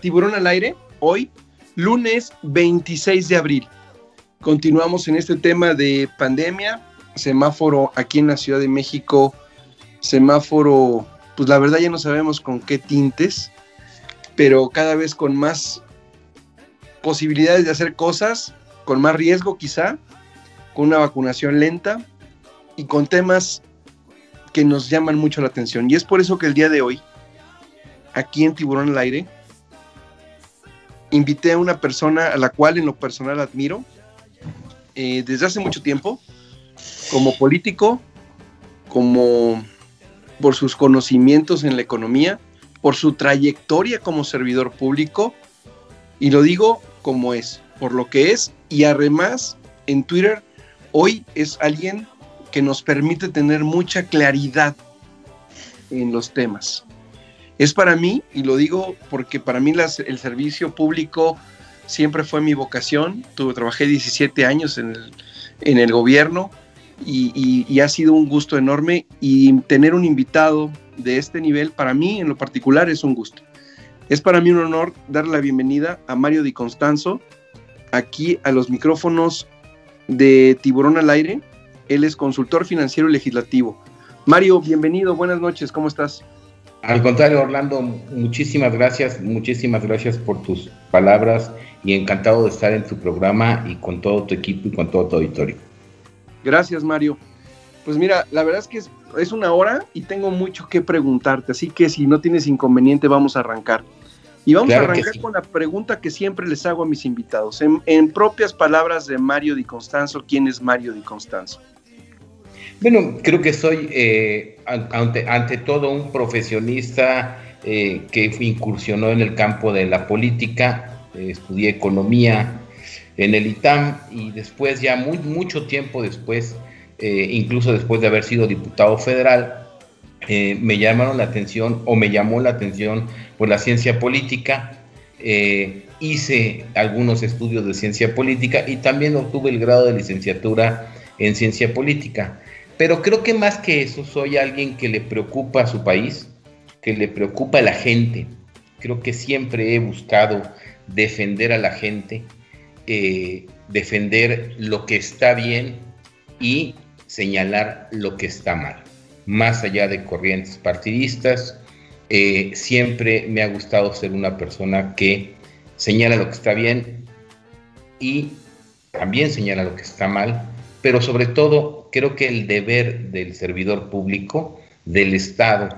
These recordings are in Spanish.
Tiburón al Aire. Hoy, lunes 26 de abril. Continuamos en este tema de pandemia, semáforo aquí en la Ciudad de México, semáforo, pues la verdad ya no sabemos con qué tintes, pero cada vez con más posibilidades de hacer cosas, con más riesgo quizá, con una vacunación lenta y con temas que nos llaman mucho la atención. Y es por eso que el día de hoy aquí en Tiburón al Aire, invité a una persona a la cual en lo personal admiro eh, desde hace mucho tiempo, como político, como por sus conocimientos en la economía, por su trayectoria como servidor público, y lo digo como es, por lo que es, y además en Twitter hoy es alguien que nos permite tener mucha claridad en los temas. Es para mí, y lo digo porque para mí el servicio público siempre fue mi vocación. Trabajé 17 años en el, gobierno y, ha sido un gusto enorme. Y tener un invitado de este nivel, para mí en lo particular, es un gusto. Es para mí un honor dar la bienvenida a Mario Di Constanzo aquí a los micrófonos de Tiburón al Aire. Él es consultor financiero y legislativo. Mario, bienvenido, buenas noches, ¿cómo estás? Al contrario, Orlando, muchísimas gracias, muchísimas gracias por tus palabras y encantado de estar en tu programa y con todo tu equipo y con todo tu auditorio. Gracias, Mario. Pues mira, la verdad es que es, una hora y tengo mucho que preguntarte, así que si no tienes inconveniente, vamos a arrancar. Y vamos a arrancar con la pregunta que siempre les hago a mis invitados. En, en propias palabras de Mario Di Constanzo, ¿quién es Mario Di Constanzo? Bueno, creo que soy eh, ante, todo un profesionista eh, que incursionó en el campo de la política, eh, estudié economía en el ITAM y después, ya muy, mucho tiempo después, incluso después de haber sido diputado federal, me llamaron la atención o me llamó la atención por la ciencia política. hice algunos estudios de ciencia política y también obtuve el grado de licenciatura en ciencia política. Pero creo que más que eso, soy alguien que le preocupa a su país, que le preocupa a la gente. Creo que siempre he buscado defender a la gente, eh, defender lo que está bien y señalar lo que está mal. Más allá de corrientes partidistas, eh, siempre me ha gustado ser una persona que señala lo que está bien y también señala lo que está mal, pero sobre todo creo que el deber del servidor público, del Estado,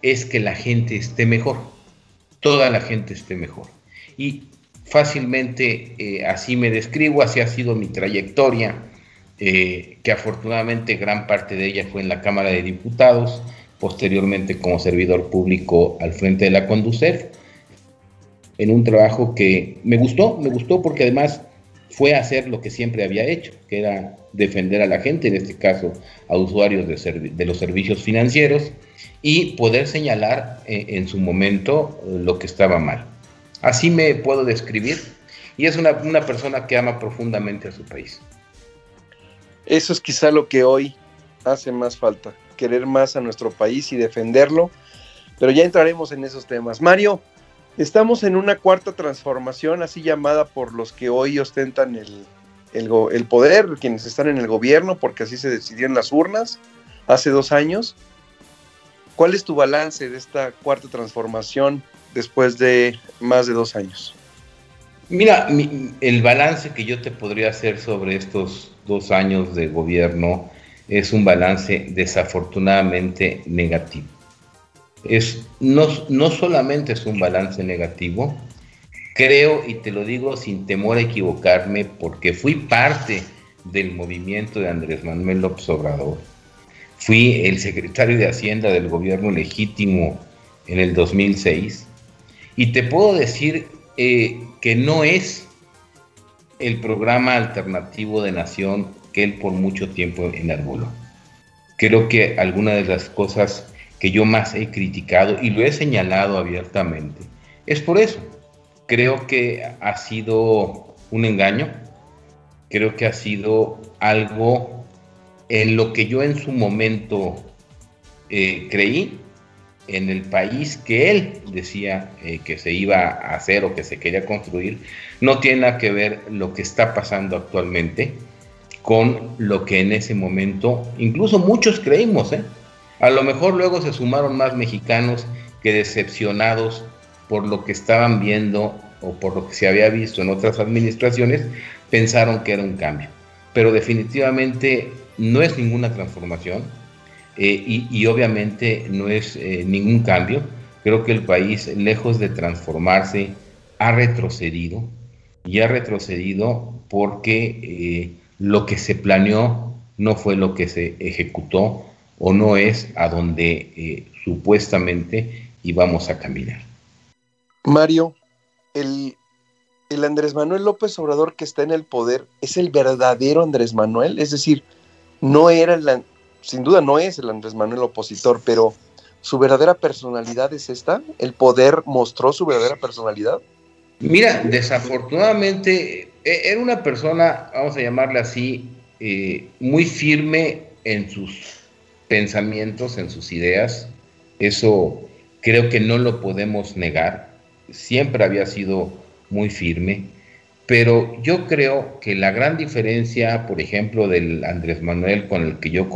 es que la gente esté mejor, toda la gente esté mejor. Y fácilmente eh, así me describo, así ha sido mi trayectoria, eh, que afortunadamente gran parte de ella fue en la Cámara de Diputados, posteriormente como servidor público al frente de la Conducef, en un trabajo que me gustó, me gustó porque además fue hacer lo que siempre había hecho, que era defender a la gente, en este caso a usuarios de, los servicios financieros, y poder señalar eh, en su momento lo que estaba mal. Así me puedo describir, y es una, una persona que ama profundamente a su país. Eso es quizá lo que hoy hace más falta, querer más a nuestro país y defenderlo, pero ya entraremos en esos temas. Mario, Estamos en una cuarta transformación, así llamada por los que hoy ostentan el, el, poder, quienes están en el gobierno, porque así se decidió en las urnas hace dos años. ¿Cuál es tu balance de esta cuarta transformación después de más de dos años? Mira, el balance que yo te podría hacer sobre estos dos años de gobierno es un balance desafortunadamente negativo es, no, no solamente es un balance negativo, creo, y te lo digo sin temor a equivocarme, porque fui parte del movimiento de Andrés Manuel López Obrador, fui el secretario de Hacienda del gobierno legítimo en el 2006, y te puedo decir eh, que no es el programa alternativo de nación que él por mucho tiempo enarboló. Creo que algunas de las cosas que yo más he criticado y lo he señalado abiertamente, es por eso. Creo que ha sido un engaño, creo que ha sido algo en lo que yo en su momento eh, creí en el país que él decía eh, que se iba a hacer o que se quería construir, no tiene nada que ver lo que está pasando actualmente con lo que en ese momento incluso muchos creímos. ¿eh? A lo mejor luego se sumaron más mexicanos que decepcionados por lo que estaban viendo o por lo que se había visto en otras administraciones, pensaron que era un cambio. Pero definitivamente no es ninguna transformación eh, y, obviamente no es eh, ningún cambio. Creo que el país, lejos de transformarse, ha retrocedido y ha retrocedido porque eh, lo que se planeó no fue lo que se ejecutó o no es a donde supuestamente íbamos a caminar. Mario, el, el Andrés Manuel López Obrador que está en el poder es el verdadero Andrés Manuel, es decir, no era el, sin duda no es el Andrés Manuel opositor, pero su verdadera personalidad es esta, el poder mostró su verdadera personalidad. Mira, desafortunadamente e, era una persona, vamos a llamarla así, eh, muy firme en sus pensamientos, en sus ideas. Eso creo que no lo podemos negar. Siempre había sido muy firme. Pero yo creo que la gran diferencia, por ejemplo, del Andrés Manuel con el que yo,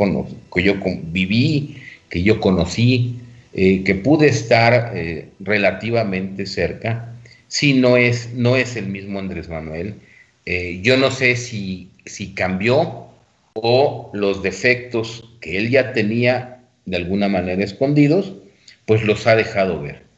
que yo viví, que yo conocí, eh, que pude estar eh, relativamente cerca, sí no es, no es el mismo Andrés Manuel. Eh, yo no sé si, si cambió o los defectos que él ya tenía de alguna manera escondidos, pues los ha dejado ver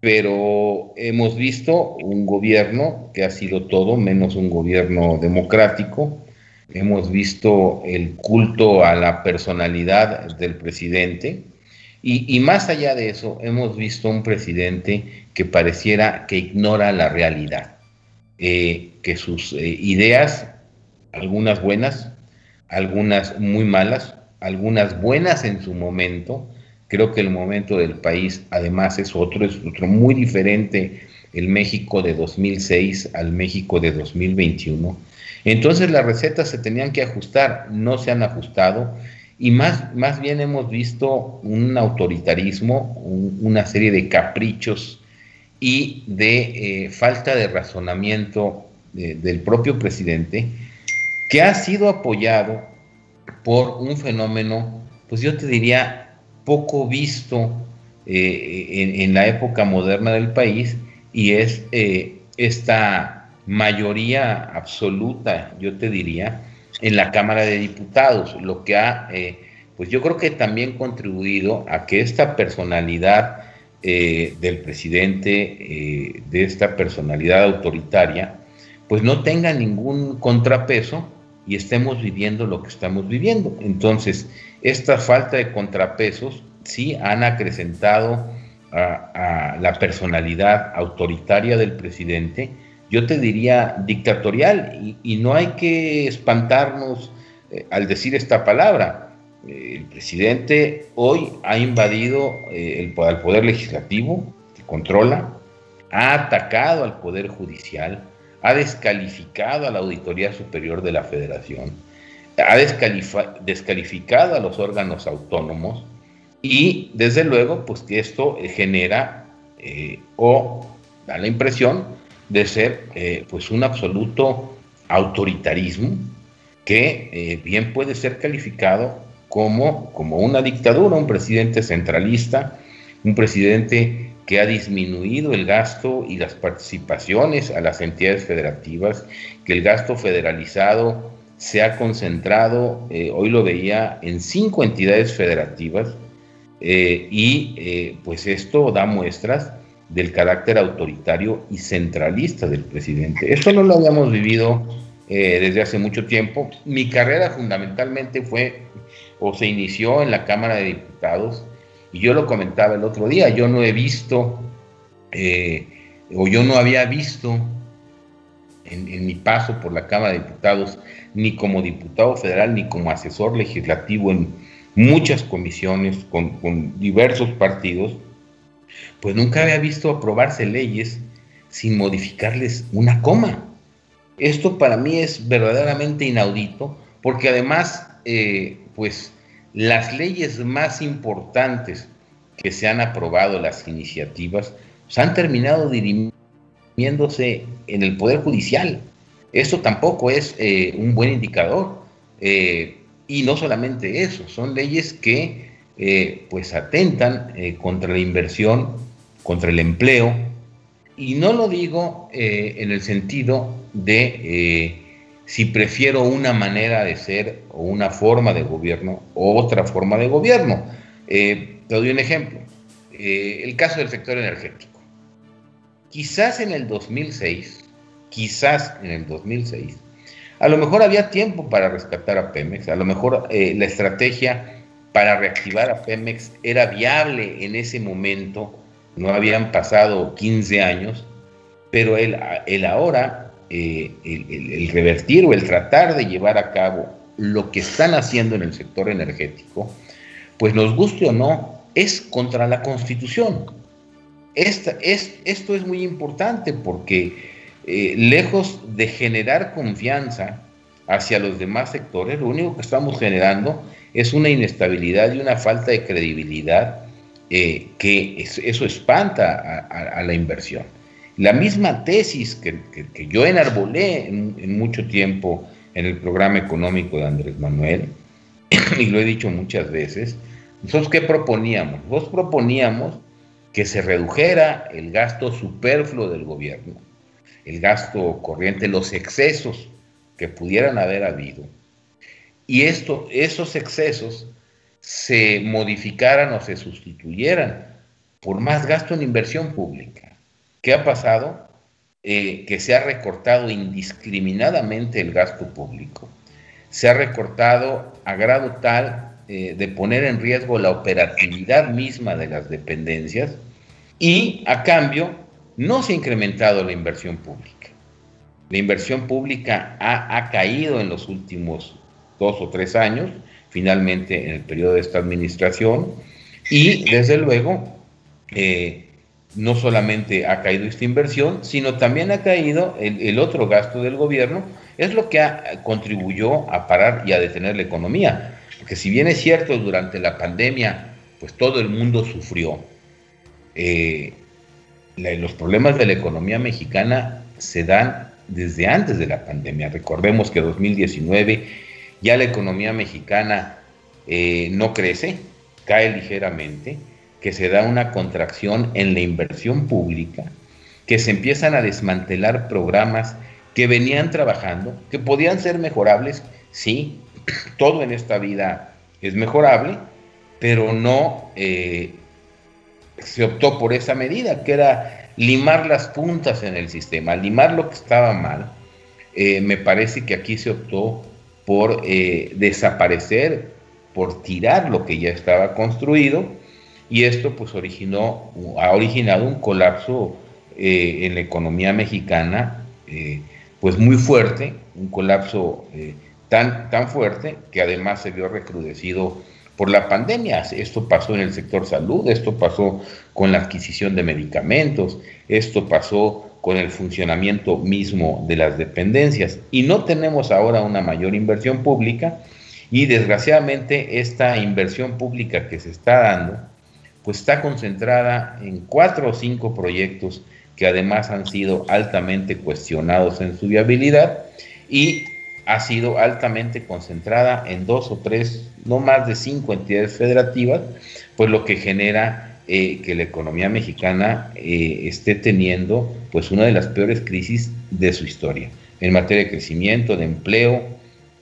pero hemos visto un gobierno que ha sido todo menos un gobierno democrático. Hemos visto el culto a la personalidad del presidente y, más allá de eso, hemos visto un presidente que pareciera que ignora la realidad, eh, que sus eh, ideas, algunas buenas, algunas muy malas, algunas buenas en su momento, Creo que el momento del país además es otro, es otro muy diferente. El México de 2006 al México de 2021. Entonces las recetas se tenían que ajustar, no se han ajustado. Y más, más bien hemos visto un autoritarismo, una serie de caprichos y de eh, falta de razonamiento del propio presidente que ha sido apoyado por un fenómeno, pues yo te diría, poco visto eh, en, la época moderna del país y es eh, esta mayoría absoluta, yo te diría, en la Cámara de Diputados, lo que ha, eh, pues yo creo que también contribuido a que esta personalidad del presidente, de esta personalidad autoritaria, pues no tenga ningún contrapeso y estemos viviendo lo que estamos viviendo. Entonces, esta falta de contrapesos sí han acrecentado a, la personalidad autoritaria del presidente, yo te diría dictatorial, y, no hay que espantarnos eh, al decir esta palabra. Eh, el presidente hoy ha invadido eh, el, al poder legislativo, que controla, ha atacado al poder judicial, ha descalificado a la Auditoría Superior de la Federación, ha descalificado a los órganos autónomos y desde luego pues que esto genera eh, o da la impresión de ser eh, pues un absoluto autoritarismo que eh, bien puede ser calificado como, como una dictadura, un presidente centralista, un presidente que ha disminuido el gasto y las participaciones a las entidades federativas, que el gasto federalizado se ha concentrado, eh, hoy lo veía, en cinco entidades federativas, eh, y eh, pues esto da muestras del carácter autoritario y centralista del presidente. Esto no lo habíamos vivido desde hace mucho tiempo. Mi carrera fundamentalmente fue o se inició en la Cámara de Diputados, y yo lo comentaba el otro día, yo no he visto, o yo no había visto en, mi paso por la Cámara de Diputados, ni como diputado federal, ni como asesor legislativo en muchas comisiones con, diversos partidos, pues nunca había visto aprobarse leyes sin modificarles una coma. Esto para mí es verdaderamente inaudito, porque además, eh, pues las leyes más importantes que se han aprobado las iniciativas, se han terminado dirimiéndose en el Poder Judicial. Eso tampoco es eh, un buen indicador. Eh, y no solamente eso, son leyes que eh, pues atentan contra la inversión, contra el empleo. Y no lo digo en el sentido de si prefiero una manera de ser o una forma de gobierno o otra forma de gobierno. te doy un ejemplo. el caso del sector energético. Quizás en el 2006 quizás en el 2006, a lo mejor había tiempo para rescatar a Pemex, a lo mejor eh, la estrategia para reactivar a Pemex era viable en ese momento, no habían pasado 15 años, pero el, el ahora, eh, el, revertir o el tratar de llevar a cabo lo que están haciendo en el sector energético, pues nos guste o no, es contra la constitución. Esta, es, esto es muy importante porque eh, lejos de generar confianza hacia los demás sectores, lo único que estamos generando es una inestabilidad y una falta de credibilidad eh, que eso espanta a, la inversión. La misma tesis que, yo enarbolé en, mucho tiempo en el programa económico de Andrés Manuel, y lo he dicho muchas veces, nosotros qué proponíamos? Nosotros proponíamos que se redujera el gasto superfluo del gobierno, el gasto corriente, los excesos que pudieran haber habido, y esos excesos se modificaran o se sustituyeran por más gasto en inversión pública. ¿Qué ha pasado? Eh, que se ha recortado indiscriminadamente el gasto público. Se ha recortado a grado tal eh, de poner en riesgo la operatividad misma de las dependencias y a cambio no se ha incrementado la inversión pública. La inversión pública ha, caído en los últimos dos o tres años, finalmente en el periodo de esta administración, y desde luego eh, no solamente ha caído esta inversión, sino también ha caído el, otro gasto del gobierno, es lo que contribuyó a parar y a detener la economía. Porque si bien es cierto, durante la pandemia, pues todo el mundo sufrió. Eh, los problemas de la economía mexicana se dan desde antes de la pandemia. Recordemos que 2019 ya la economía mexicana eh, no crece, cae ligeramente, que se da una contracción en la inversión pública, que se empiezan a desmantelar programas que venían trabajando, que podían ser mejorables, sí, todo en esta vida es mejorable, pero no eh, se optó por esa medida, que era limar las puntas en el sistema, limar lo que estaba mal. Eh, me parece que aquí se optó por eh, desaparecer, por tirar lo que ya estaba construido, y esto pues originó, ha originado un colapso eh, en la economía mexicana, pues muy fuerte, un colapso tan, tan fuerte que además se vio recrudecido por la pandemia. Esto pasó en el sector salud, esto pasó con la adquisición de medicamentos, esto pasó con el funcionamiento mismo de las dependencias y no tenemos ahora una mayor inversión pública y desgraciadamente esta inversión pública que se está dando pues está concentrada en cuatro o cinco proyectos que además han sido altamente cuestionados en su viabilidad y ha sido altamente concentrada en dos o tres, no más de cinco entidades federativas, pues lo que genera eh, que la economía mexicana eh, esté teniendo pues una de las peores crisis de su historia en materia de crecimiento, de empleo,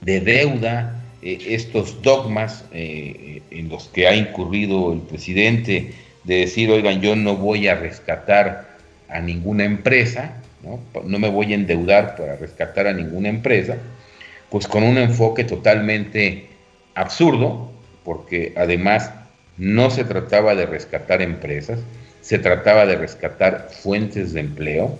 de deuda, estos dogmas en los que ha incurrido el presidente de decir, oigan, yo no voy a rescatar a ninguna empresa, no, no me voy a endeudar para rescatar a ninguna empresa, pues con un enfoque totalmente absurdo, porque además no se trataba de rescatar empresas, se trataba de rescatar fuentes de empleo.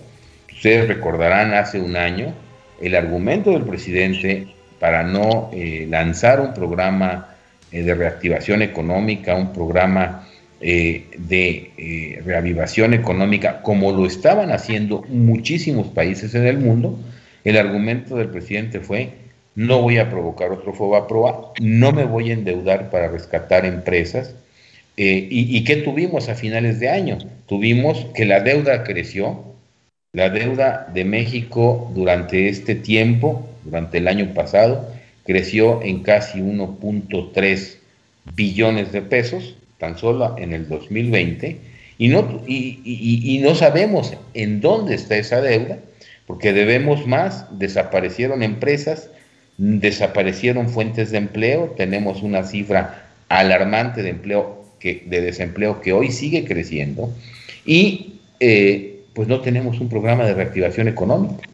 Ustedes recordarán hace un año el argumento del presidente para no eh, lanzar un programa eh, de reactivación económica, un programa eh, de reavivación económica, como lo estaban haciendo muchísimos países en el mundo, el argumento del presidente fue no voy a provocar otro FOBAPROA, no me voy a endeudar para rescatar empresas, Eh, y, qué tuvimos a finales de año? Tuvimos que la deuda creció, la deuda de México durante este tiempo, durante el año pasado, creció en casi 1.3 billones de pesos, tan solo en el 2020, y no, y no sabemos en dónde está esa deuda, porque debemos más, desaparecieron empresas, desaparecieron fuentes de empleo, tenemos una cifra alarmante de empleo que, de desempleo que hoy sigue creciendo y eh, pues no tenemos un programa de reactivación económica.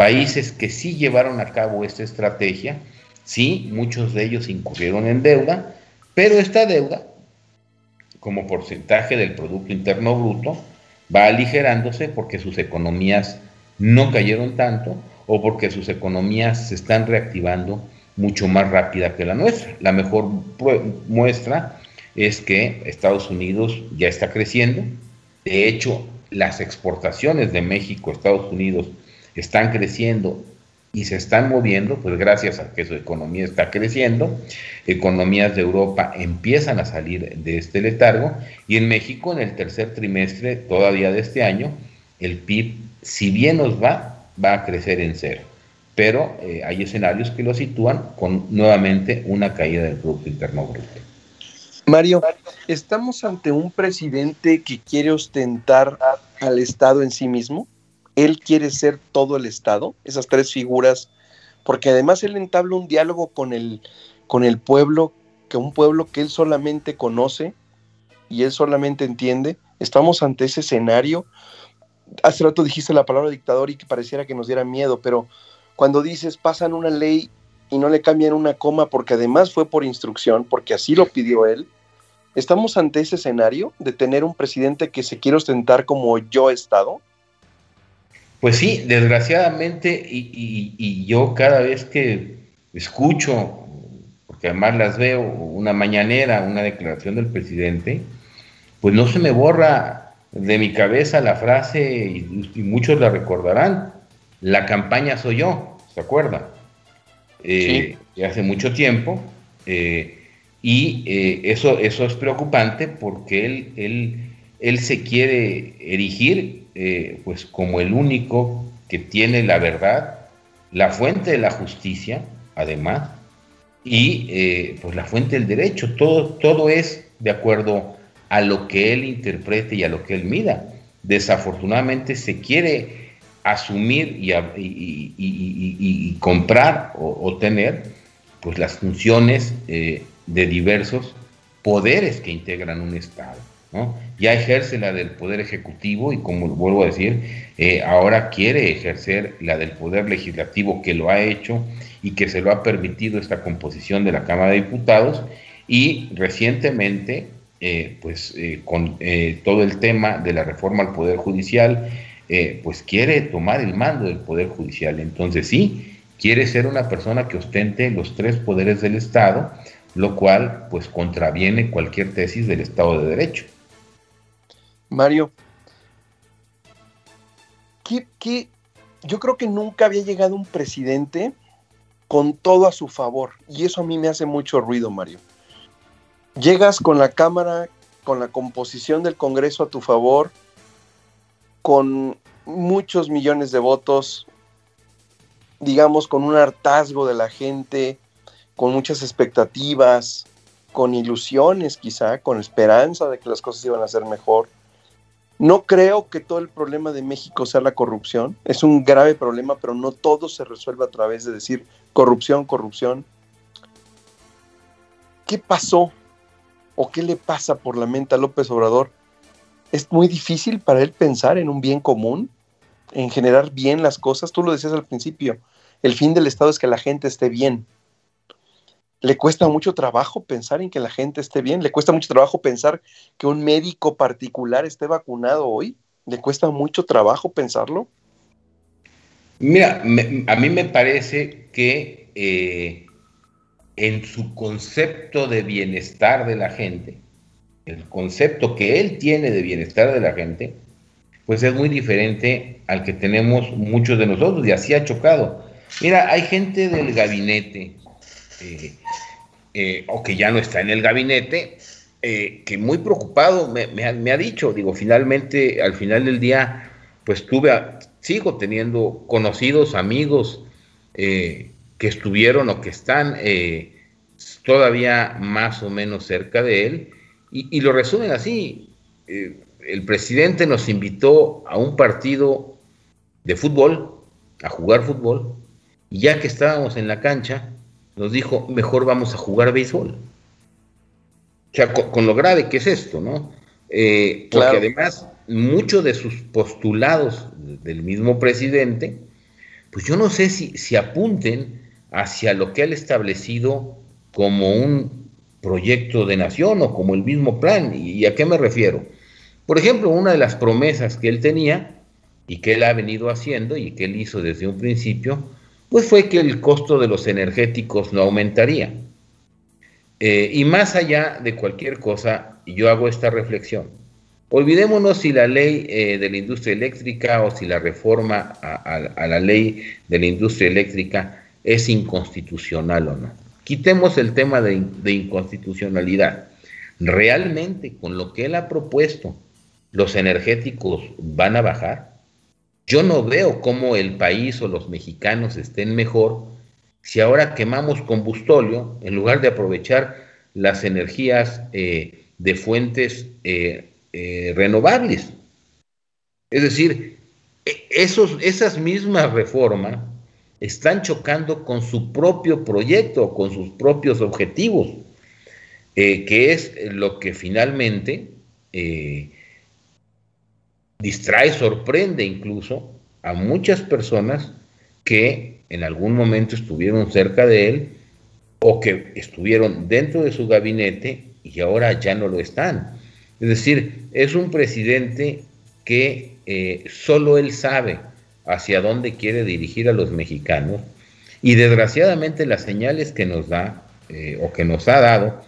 Países que sí llevaron a cabo esta estrategia, sí, muchos de ellos incurrieron en deuda, pero esta deuda, como porcentaje del Producto Interno Bruto, va aligerándose porque sus economías no cayeron tanto o porque sus economías se están reactivando mucho más rápida que la nuestra. La mejor muestra es que Estados Unidos ya está creciendo. De hecho, las exportaciones de México a Estados Unidos están creciendo y se están moviendo, pues gracias a que su economía está creciendo, economías de Europa empiezan a salir de este letargo y en México en el tercer trimestre todavía de este año, el PIB, si bien nos va, va a crecer en cero. Pero eh, hay escenarios que lo sitúan con nuevamente una caída del Producto Interno Bruto. Mario, ¿estamos ante un presidente que quiere ostentar al Estado en sí mismo? ¿Él quiere ser todo el Estado? Esas tres figuras, porque además él entabla un diálogo con el, con el pueblo, que un pueblo que él solamente conoce y él solamente entiende. Estamos ante ese escenario hace rato dijiste la palabra dictador y que pareciera que nos diera miedo, pero cuando dices pasan una ley y no le cambian una coma porque además fue por instrucción, porque así lo pidió él, ¿estamos ante ese escenario de tener un presidente que se quiere ostentar como yo Estado? Pues sí, desgraciadamente, y, yo cada vez que escucho, porque además las veo, una mañanera, una declaración del presidente, pues no se me borra de mi cabeza la frase, y, muchos la recordarán, la campaña soy yo, ¿se acuerda? Eh, hace mucho tiempo, eh, y eh, eso, eso es preocupante porque él, él, él se quiere erigir pues como el único que tiene la verdad, la fuente de la justicia, además, y pues la fuente del derecho, todo, todo es de acuerdo a lo que él interprete y a lo que él mida. Desafortunadamente se quiere asumir y, comprar o, tener pues las funciones eh, de diversos poderes que integran un Estado. Ya ejerce la del Poder Ejecutivo y como vuelvo a decir, eh, ahora quiere ejercer la del Poder Legislativo que lo ha hecho y que se lo ha permitido esta composición de la Cámara de Diputados y recientemente eh, pues eh, con todo el tema de la reforma al Poder Judicial, pues quiere tomar el mando del Poder Judicial. Entonces sí, quiere ser una persona que ostente los tres poderes del Estado, lo cual pues contraviene cualquier tesis del Estado de Derecho. Mario, ¿qué, yo creo que nunca había llegado un presidente con todo a su favor, y eso a mí me hace mucho ruido, Mario. Llegas con la Cámara, con la composición del Congreso a tu favor, con muchos millones de votos, digamos, con un hartazgo de la gente, con muchas expectativas, con ilusiones quizá, con esperanza de que las cosas iban a ser mejor. No creo que todo el problema de México sea la corrupción. Es un grave problema, pero no todo se resuelve a través de decir corrupción, corrupción. ¿Qué pasó o qué le pasa por la mente a López Obrador, es muy difícil para él pensar en un bien común, en generar bien las cosas. Tú lo decías al principio, el fin del Estado es que la gente esté bien. Le cuesta mucho trabajo pensar en que la gente esté bien, le cuesta mucho trabajo pensar que un médico particular esté vacunado hoy, le cuesta mucho trabajo pensarlo. Mira, a mí me parece que eh, en su concepto de bienestar de la gente, el concepto que él tiene de bienestar de la gente, pues es muy diferente al que tenemos muchos de nosotros y así ha chocado. Mira, hay gente del gabinete, eh, eh, o que ya no está en el gabinete, eh, que muy preocupado me, ha, dicho, digo, finalmente, al final del día, pues tuve, sigo teniendo conocidos, amigos eh, que estuvieron o que están todavía más o menos cerca de él, y, lo resumen así, el presidente nos invitó a un partido de fútbol, a jugar fútbol, y ya que estábamos en la cancha, nos dijo, mejor vamos a jugar béisbol. O sea, con, lo grave que es esto, ¿no? Eh, porque además, muchos de sus postulados del mismo presidente, pues yo no sé si, si apunten hacia lo que él establecido como un proyecto de nación o como el mismo plan. ¿Y a qué me refiero? Por ejemplo, una de las promesas que él tenía y que él ha venido haciendo y que él hizo desde un principio, pues fue que el costo de los energéticos no aumentaría. Eh, y más allá de cualquier cosa, yo hago esta reflexión. Olvidémonos si la ley eh, de la industria eléctrica o si la reforma a, la ley de la industria eléctrica es inconstitucional o no. Quitemos el tema de, de inconstitucionalidad. Realmente, con lo que él ha propuesto, los energéticos van a bajar. Yo no veo cómo el país o los mexicanos estén mejor si ahora quemamos combustóleo en lugar de aprovechar las energías eh, de fuentes eh, eh, renovables. Es decir, e, esos, esas mismas reformas están chocando con su propio proyecto, con sus propios objetivos, que es lo que finalmente distrae, sorprende incluso a muchas personas que en algún momento estuvieron cerca de él o que estuvieron dentro de su gabinete y ahora ya no lo están. Es decir, es un presidente que eh, solo él sabe hacia dónde quiere dirigir a los mexicanos y desgraciadamente las señales que nos da eh, o que nos ha dado,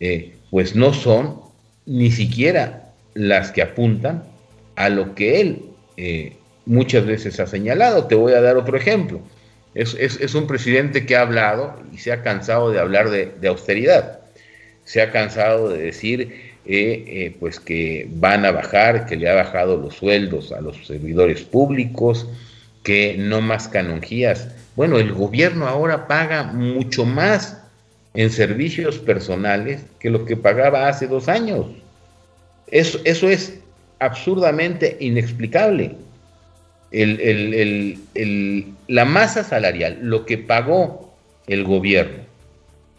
eh, pues no son ni siquiera las que apuntan a lo que él muchas veces ha señalado. Te voy a dar otro ejemplo. Es, un presidente que ha hablado y se ha cansado de hablar de, austeridad. Se ha cansado de decir eh, eh, pues que van a bajar, que le ha bajado los sueldos a los servidores públicos, que no más canonjías. Bueno, el gobierno ahora paga mucho más en servicios personales que lo que pagaba hace dos años. Eso, eso es absurdamente inexplicable la masa salarial, lo que pagó el gobierno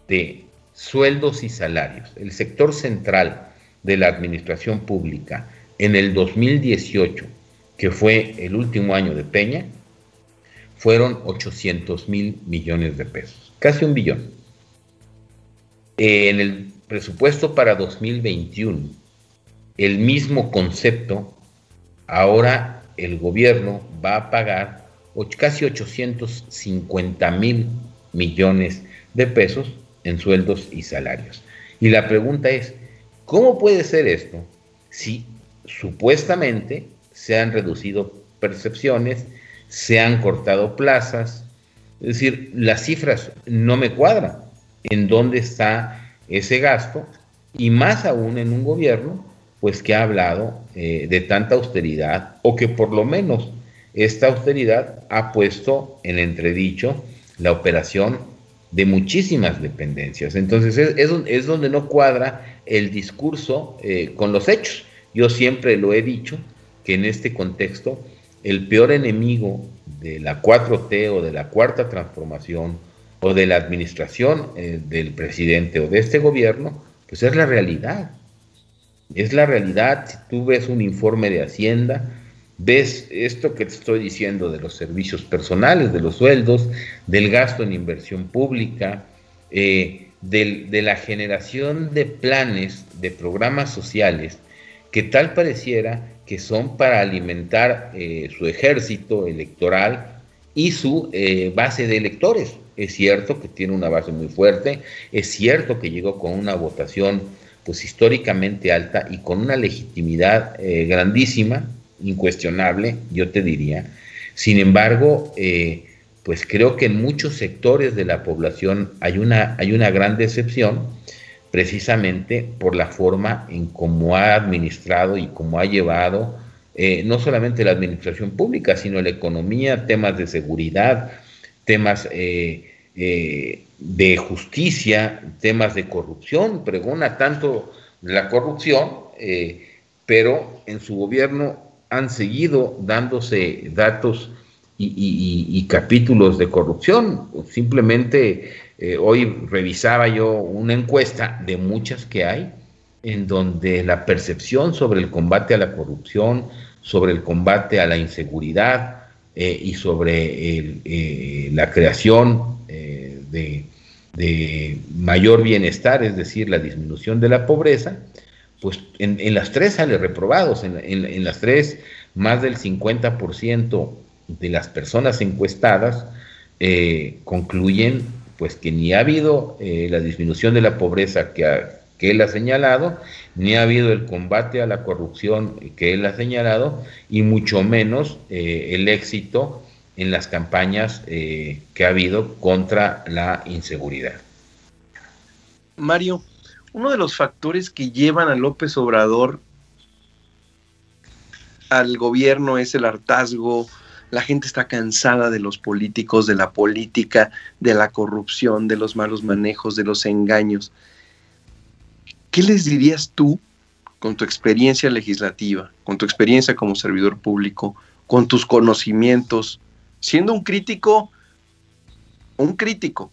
de sueldos y salarios, el sector central de la administración pública en el 2018, que fue el último año de Peña, fueron 800 mil millones de pesos, casi un billón. En el presupuesto para 2021, el mismo concepto ahora el gobierno va a pagar casi 850 mil millones de pesos en sueldos y salarios. Y la pregunta es, ¿cómo puede ser esto si supuestamente se han reducido percepciones, se han cortado plazas? Es decir, las cifras no me cuadran. ¿En dónde está ese gasto? Y más aún en un gobierno pues que ha hablado eh, de tanta austeridad o que por lo menos esta austeridad ha puesto en entredicho la operación de muchísimas dependencias. Entonces es, donde no cuadra el discurso eh, con los hechos. Yo siempre lo he dicho que en este contexto el peor enemigo de la 4T o de la cuarta transformación o de la administración eh, del presidente o de este gobierno, pues es la realidad. Es la realidad. Si tú ves un informe de Hacienda, ves esto que te estoy diciendo de los servicios personales, de los sueldos, del gasto en inversión pública, eh, de la generación de planes, de programas sociales, que tal pareciera que son para alimentar eh, su ejército electoral y su eh, base de electores. Es cierto que tiene una base muy fuerte, es cierto que llegó con una votación pues históricamente alta y con una legitimidad eh, grandísima, incuestionable, yo te diría. Sin embargo, eh, pues creo que en muchos sectores de la población hay una, hay una gran decepción precisamente por la forma en cómo ha administrado y cómo ha llevado eh, no solamente la administración pública, sino la economía, temas de seguridad, temas eh, eh, de justicia, temas de corrupción, pregona tanto la corrupción, pero en su gobierno han seguido dándose datos y capítulos de corrupción. Simplemente hoy revisaba yo una encuesta de muchas que hay, en donde la percepción sobre el combate a la corrupción, sobre el combate a la inseguridad eh, y sobre eh, la creación eh, de, mayor bienestar, es decir, la disminución de la pobreza, pues en, las tres sale reprobados, en, en, las tres más del 50% de las personas encuestadas concluyen pues que ni ha habido la disminución de la pobreza que ha, que él ha señalado, ni ha habido el combate a la corrupción que él ha señalado, y mucho menos eh, el éxito en las campañas eh, que ha habido contra la inseguridad. Mario, uno de los factores que llevan a López Obrador al gobierno es el hartazgo, la gente está cansada de los políticos, de la política, de la corrupción, de los malos manejos, de los engaños. ¿Qué les dirías tú con tu experiencia legislativa, con tu experiencia como servidor público, con tus conocimientos, siendo un crítico, un crítico?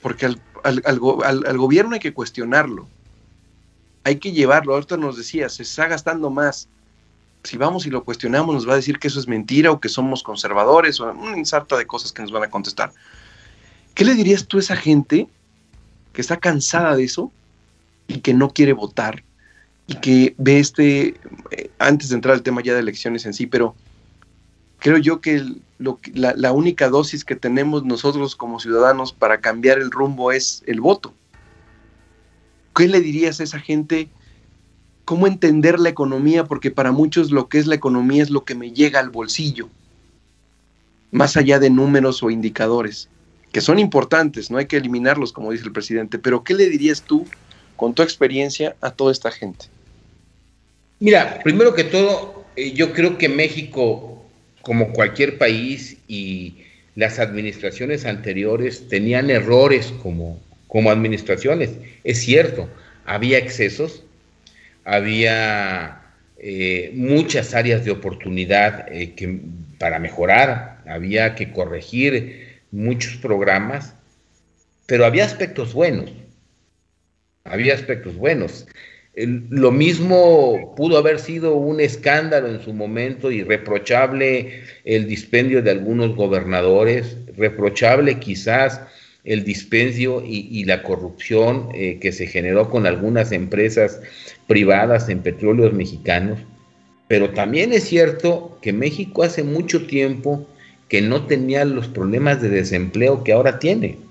Porque al, gobierno hay que cuestionarlo, hay que llevarlo. Ahorita nos decía, se está gastando más. Si vamos y lo cuestionamos, nos va a decir que eso es mentira o que somos conservadores o un insarto de cosas que nos van a contestar. ¿Qué le dirías tú a esa gente que está cansada de eso y que no quiere votar y que ve este, eh, antes de entrar al tema ya de elecciones en sí, pero creo yo que, lo, la, la, única dosis que tenemos nosotros como ciudadanos para cambiar el rumbo es el voto. ¿Qué le dirías a esa gente? ¿Cómo entender la economía? Porque para muchos lo que es la economía es lo que me llega al bolsillo, más allá de números o indicadores, que son importantes, no hay que eliminarlos, como dice el presidente, pero ¿qué le dirías tú con tu experiencia a toda esta gente? Mira, primero que todo, eh, yo creo que México, como cualquier país y las administraciones anteriores, tenían errores como, como administraciones. Es cierto, había excesos, había eh, muchas áreas de oportunidad eh, que, para mejorar, había que corregir muchos programas, pero había aspectos buenos había aspectos buenos. lo mismo pudo haber sido un escándalo en su momento y reprochable el dispendio de algunos gobernadores, reprochable quizás el dispendio y, la corrupción eh, que se generó con algunas empresas privadas en petróleos mexicanos. Pero también es cierto que México hace mucho tiempo que no tenía los problemas de desempleo que ahora tiene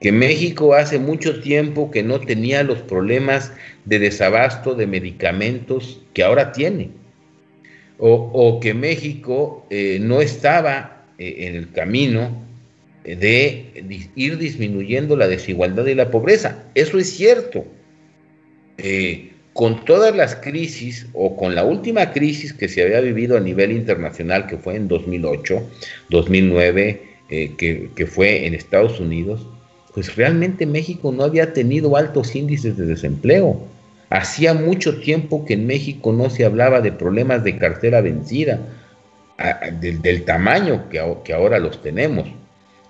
que México hace mucho tiempo que no tenía los problemas de desabasto de medicamentos que ahora tiene, o, que México eh, no estaba eh, en el camino de ir disminuyendo la desigualdad y la pobreza. Eso es cierto. Eh, con todas las crisis o con la última crisis que se había vivido a nivel internacional, que fue en 2008, 2009, que, que fue en Estados Unidos, pues realmente México no había tenido altos índices de desempleo. Hacía mucho tiempo que en México no se hablaba de problemas de cartera vencida, del, tamaño que, que, ahora los tenemos.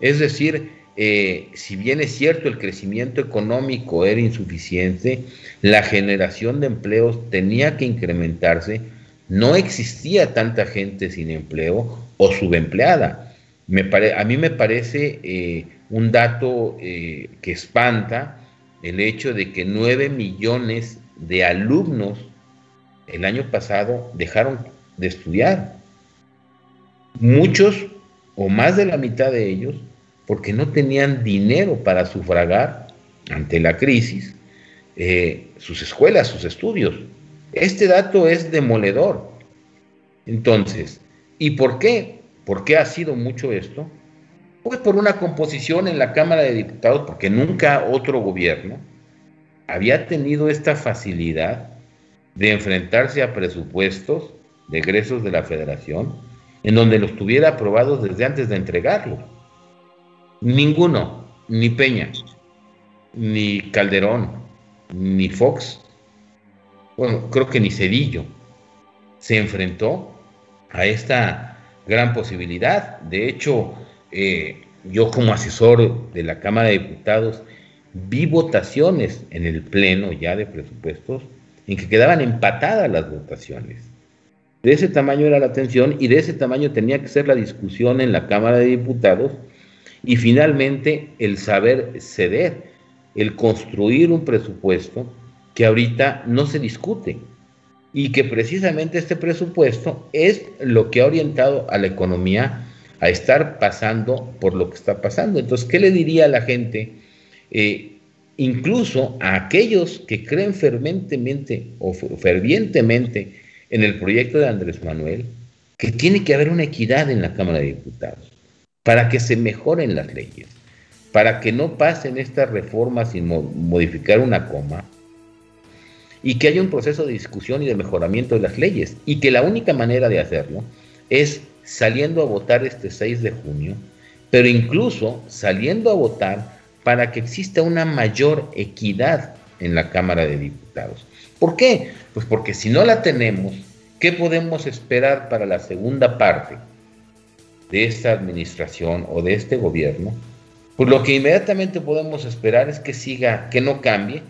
Es decir, eh, si bien es cierto el crecimiento económico era insuficiente, la generación de empleos tenía que incrementarse, no existía tanta gente sin empleo o subempleada. Me a mí me parece eh, un dato eh, que espanta el hecho de que 9 millones de alumnos el año pasado dejaron de estudiar. Muchos o más de la mitad de ellos porque no tenían dinero para sufragar ante la crisis eh, sus escuelas, sus estudios. Este dato es demoledor. Entonces, ¿y por qué? ¿Por qué ha sido mucho esto? Pues por una composición en la Cámara de Diputados, porque nunca otro gobierno había tenido esta facilidad de enfrentarse a presupuestos de egresos de la federación en donde los tuviera aprobados desde antes de entregarlo. Ninguno, ni Peña, ni Calderón, ni Fox, bueno, creo que ni Cedillo, se enfrentó a esta gran posibilidad. De hecho, eh, yo como asesor de la Cámara de Diputados vi votaciones en el Pleno ya de presupuestos en que quedaban empatadas las votaciones. De ese tamaño era la tensión y de ese tamaño tenía que ser la discusión en la Cámara de Diputados y finalmente el saber ceder, el construir un presupuesto que ahorita no se discute y que precisamente este presupuesto es lo que ha orientado a la economía a estar pasando por lo que está pasando. Entonces, ¿qué le diría a la gente? Eh, incluso a aquellos que creen ferventemente o fervientemente en el proyecto de Andrés Manuel, que tiene que haber una equidad en la Cámara de Diputados para que se mejoren las leyes, para que no pasen estas reformas sin modificar una coma y que haya un proceso de discusión y de mejoramiento de las leyes y que la única manera de hacerlo es saliendo a votar este 6 de junio, pero incluso saliendo a votar para que exista una mayor equidad en la Cámara de Diputados. ¿Por qué? Pues porque si no la tenemos, ¿qué podemos esperar para la segunda parte de esta administración o de este gobierno? Pues lo que inmediatamente podemos esperar es que siga, que no cambie,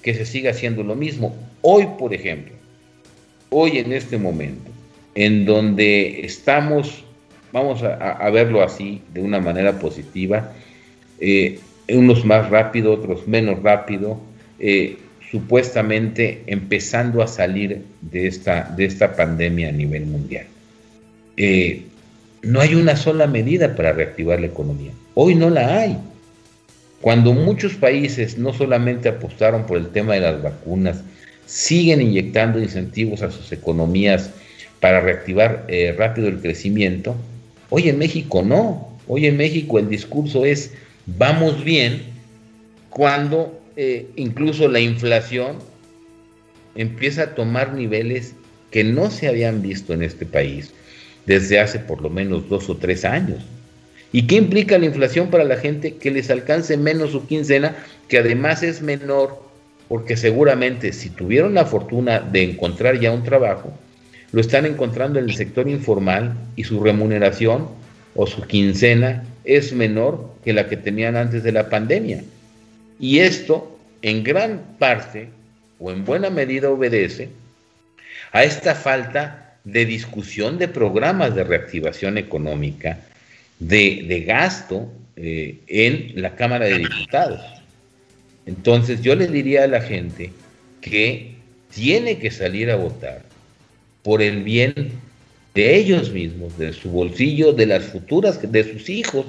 que se siga haciendo lo mismo. Hoy, por ejemplo, hoy en este momento, en donde estamos, vamos a, verlo así, de una manera positiva, eh, unos más rápido, otros menos rápido, eh, supuestamente empezando a salir de esta, de esta pandemia a nivel mundial. Eh, no hay una sola medida para reactivar la economía. Hoy no la hay. Cuando muchos países no solamente apostaron por el tema de las vacunas, siguen inyectando incentivos a sus economías para reactivar eh, rápido el crecimiento, hoy en México no. Hoy en México el discurso es vamos bien cuando eh, incluso la inflación empieza a tomar niveles que no se habían visto en este país desde hace por lo menos dos o tres años. ¿Y qué implica la inflación para la gente? Que les alcance menos su quincena, que además es menor, porque seguramente si tuvieron la fortuna de encontrar ya un trabajo, lo están encontrando en el sector informal y su remuneración o su quincena es menor que la que tenían antes de la pandemia. Y esto en gran parte o en buena medida obedece a esta falta de discusión de programas de reactivación económica, de, gasto eh, en la Cámara de Diputados. Entonces yo le diría a la gente que tiene que salir a votar por el bien de ellos mismos, de su bolsillo, de las futuras, de sus hijos,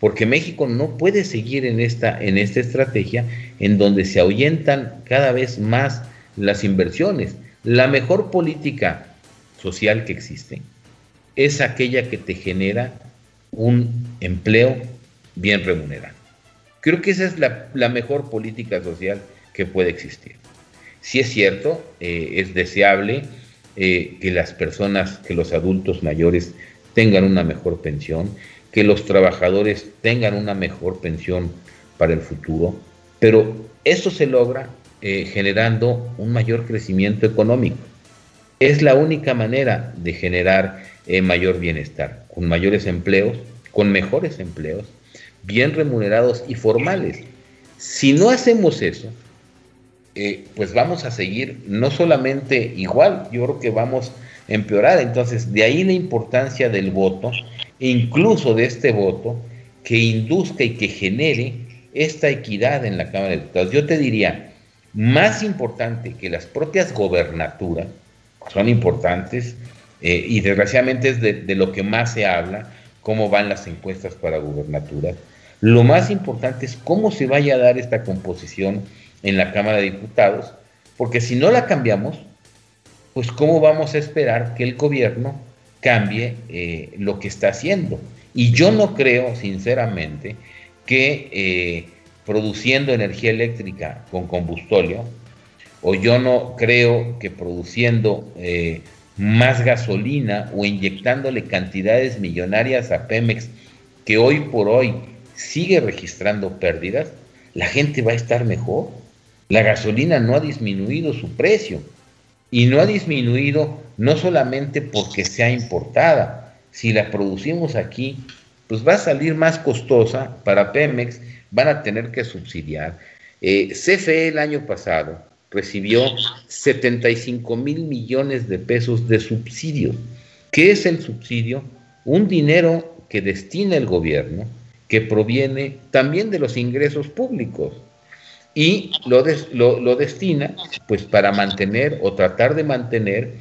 porque México no puede seguir en esta, en esta estrategia en donde se ahuyentan cada vez más las inversiones. La mejor política social que existe es aquella que te genera un empleo bien remunerado. Creo que esa es la, mejor política social que puede existir. Si es cierto, eh, es deseable eh, que las personas, que los adultos mayores tengan una mejor pensión, que los trabajadores tengan una mejor pensión para el futuro, pero eso se logra eh, generando un mayor crecimiento económico. Es la única manera de generar eh, mayor bienestar, con mayores empleos, con mejores empleos, bien remunerados y formales. Si no hacemos eso, eh, pues vamos a seguir no solamente igual, yo creo que vamos a empeorar. Entonces, de ahí la importancia del voto incluso de este voto que induzca y que genere esta equidad en la Cámara de Diputados. Yo te diría, más importante que las propias gobernaturas, son importantes eh, y desgraciadamente es de, lo que más se habla, cómo van las encuestas para gubernaturas. Lo más importante es cómo se vaya a dar esta composición en la Cámara de Diputados, porque si no la cambiamos, pues cómo vamos a esperar que el gobierno cambie eh, lo que está haciendo. Y yo no creo, sinceramente, que eh, produciendo energía eléctrica con combustóleo, o yo no creo que produciendo eh, más gasolina o inyectándole cantidades millonarias a Pemex, que hoy por hoy sigue registrando pérdidas, la gente va a estar mejor. La gasolina no ha disminuido su precio y no ha disminuido no solamente porque sea importada, si la producimos aquí, pues va a salir más costosa para Pemex, van a tener que subsidiar. Eh, CFE el año pasado recibió 75 mil millones de pesos de subsidio. ¿Qué es el subsidio? Un dinero que destina el gobierno, que proviene también de los ingresos públicos y lo, destina pues para mantener o tratar de mantener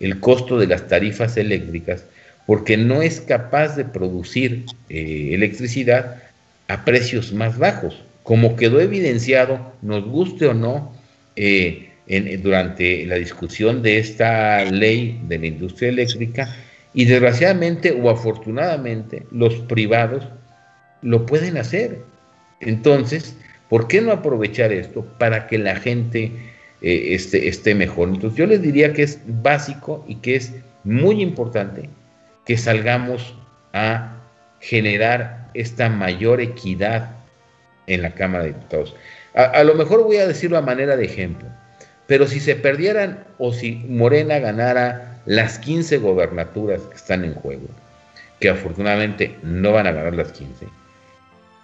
el costo de las tarifas eléctricas porque no es capaz de producir eh, electricidad a precios más bajos, como quedó evidenciado, nos guste o no, eh, durante la discusión de esta ley de la industria eléctrica y desgraciadamente o afortunadamente los privados lo pueden hacer. Entonces, ¿por qué no aprovechar esto para que la gente eh, esté, esté mejor? Entonces, yo les diría que es básico y que es muy importante que salgamos a generar esta mayor equidad en la Cámara de Diputados. A, lo mejor voy a decirlo a manera de ejemplo, pero si se perdieran o si Morena ganara las 15 gobernaturas que están en juego, que afortunadamente no van a ganar las 15,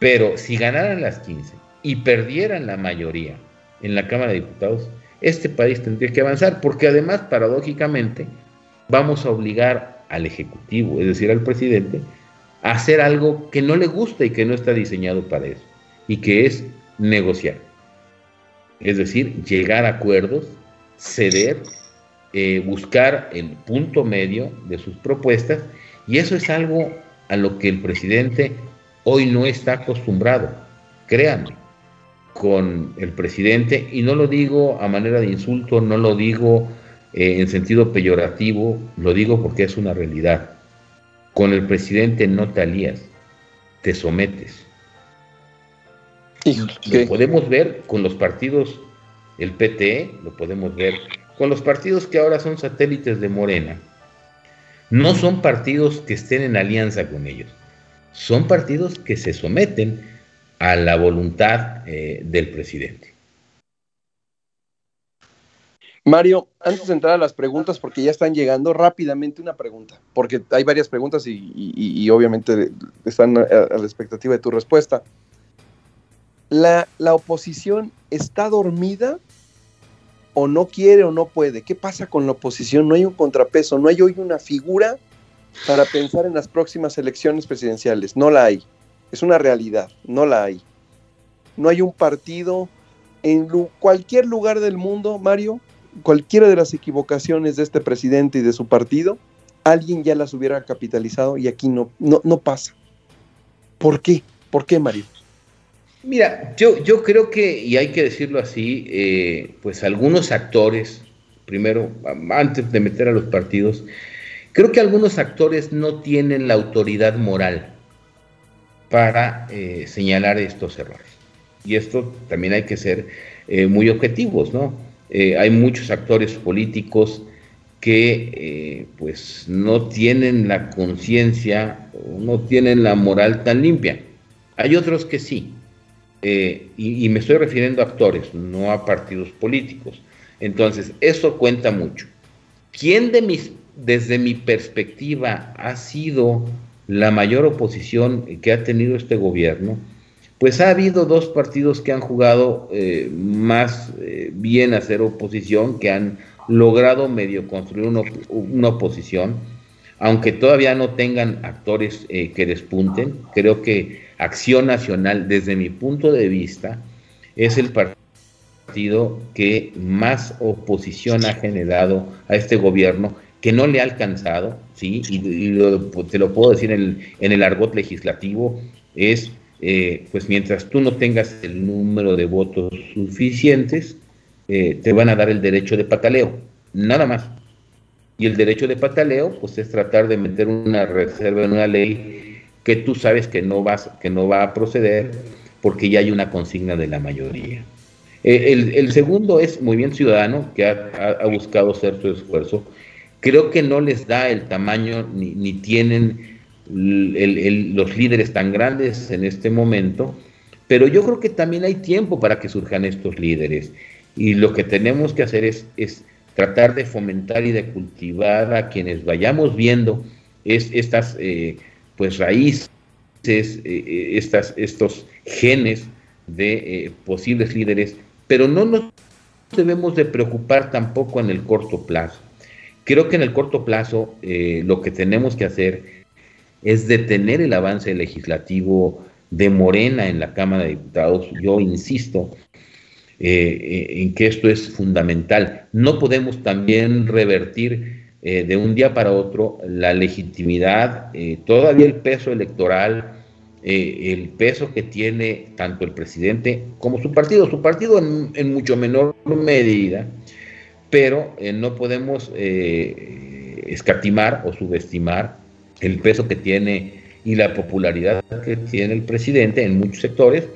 pero si ganaran las 15 y perdieran la mayoría en la Cámara de Diputados, este país tendría que avanzar, porque además, paradójicamente, vamos a obligar al Ejecutivo, es decir, al presidente, a hacer algo que no le gusta y que no está diseñado para eso, y que es negociar. Es decir, llegar a acuerdos, ceder, eh, buscar el punto medio de sus propuestas, y eso es algo a lo que el presidente hoy no está acostumbrado, créanme, con el presidente, y no lo digo a manera de insulto, no lo digo eh, en sentido peyorativo, lo digo porque es una realidad. Con el presidente no te alías, te sometes. Lo podemos ver con los partidos, el PT, lo podemos ver con los partidos que ahora son satélites de Morena. No son partidos que estén en alianza con ellos, son partidos que se someten a la voluntad eh, del presidente. Mario, antes de entrar a las preguntas, porque ya están llegando rápidamente una pregunta, porque hay varias preguntas y, obviamente están a, la expectativa de tu respuesta. ¿La, ¿La, oposición está dormida o no quiere o no puede? ¿Qué pasa con la oposición? No hay un contrapeso, no hay hoy una figura para pensar en las próximas elecciones presidenciales. No la hay. Es una realidad, no la hay. No hay un partido en cualquier lugar del mundo, Mario, cualquiera de las equivocaciones de este presidente y de su partido, alguien ya las hubiera capitalizado y aquí no, no, no pasa. ¿Por qué? ¿Por qué, Mario? Mira, yo, yo creo que, y hay que decirlo así, eh, pues algunos actores, primero, antes de meter a los partidos, creo que algunos actores no tienen la autoridad moral para eh, señalar estos errores. Y esto también hay que ser eh, muy objetivos, ¿no? Eh, hay muchos actores políticos que pues no tienen la conciencia, no tienen la moral tan limpia. Hay otros que sí, y, me estoy refiriendo a actores, no a partidos políticos. Entonces, eso cuenta mucho. ¿Quién de mis, desde mi perspectiva ha sido la mayor oposición que ha tenido este gobierno? pues ha habido dos partidos que han jugado eh, más eh, bien a ser oposición, que han logrado medio construir una, oposición, aunque todavía no tengan actores eh, que despunten. Creo que Acción Nacional, desde mi punto de vista, es el partido que más oposición ha generado a este gobierno, que no le ha alcanzado, ¿sí? y, te lo puedo decir en en el argot legislativo, es eh, pues mientras tú no tengas el número de votos suficientes, eh, te van a dar el derecho de pataleo, nada más. Y el derecho de pataleo, pues es tratar de meter una reserva en una ley que tú sabes que no, vas, que no va a proceder porque ya hay una consigna de la mayoría. Eh, el, segundo es Movimiento Ciudadano, que ha, buscado hacer su esfuerzo. Creo que no les da el tamaño ni, tienen los líderes tan grandes en este momento, pero yo creo que también hay tiempo para que surjan estos líderes. Y lo que tenemos que hacer es, tratar de fomentar y de cultivar a quienes vayamos viendo es, estas eh, pues raíces, eh, eh, estas, estos genes de posibles líderes, pero no nos debemos de preocupar tampoco en el corto plazo. Creo que en el corto plazo lo que tenemos que hacer es detener el avance legislativo de Morena en la Cámara de Diputados. Yo insisto, eh, en que esto es fundamental. No podemos también revertir eh, de un día para otro la legitimidad, eh, todavía el peso electoral, el peso que tiene tanto el presidente como su partido, su partido en, mucho menor medida, pero no podemos escatimar o subestimar el peso que tiene y la popularidad que tiene el presidente en muchos sectores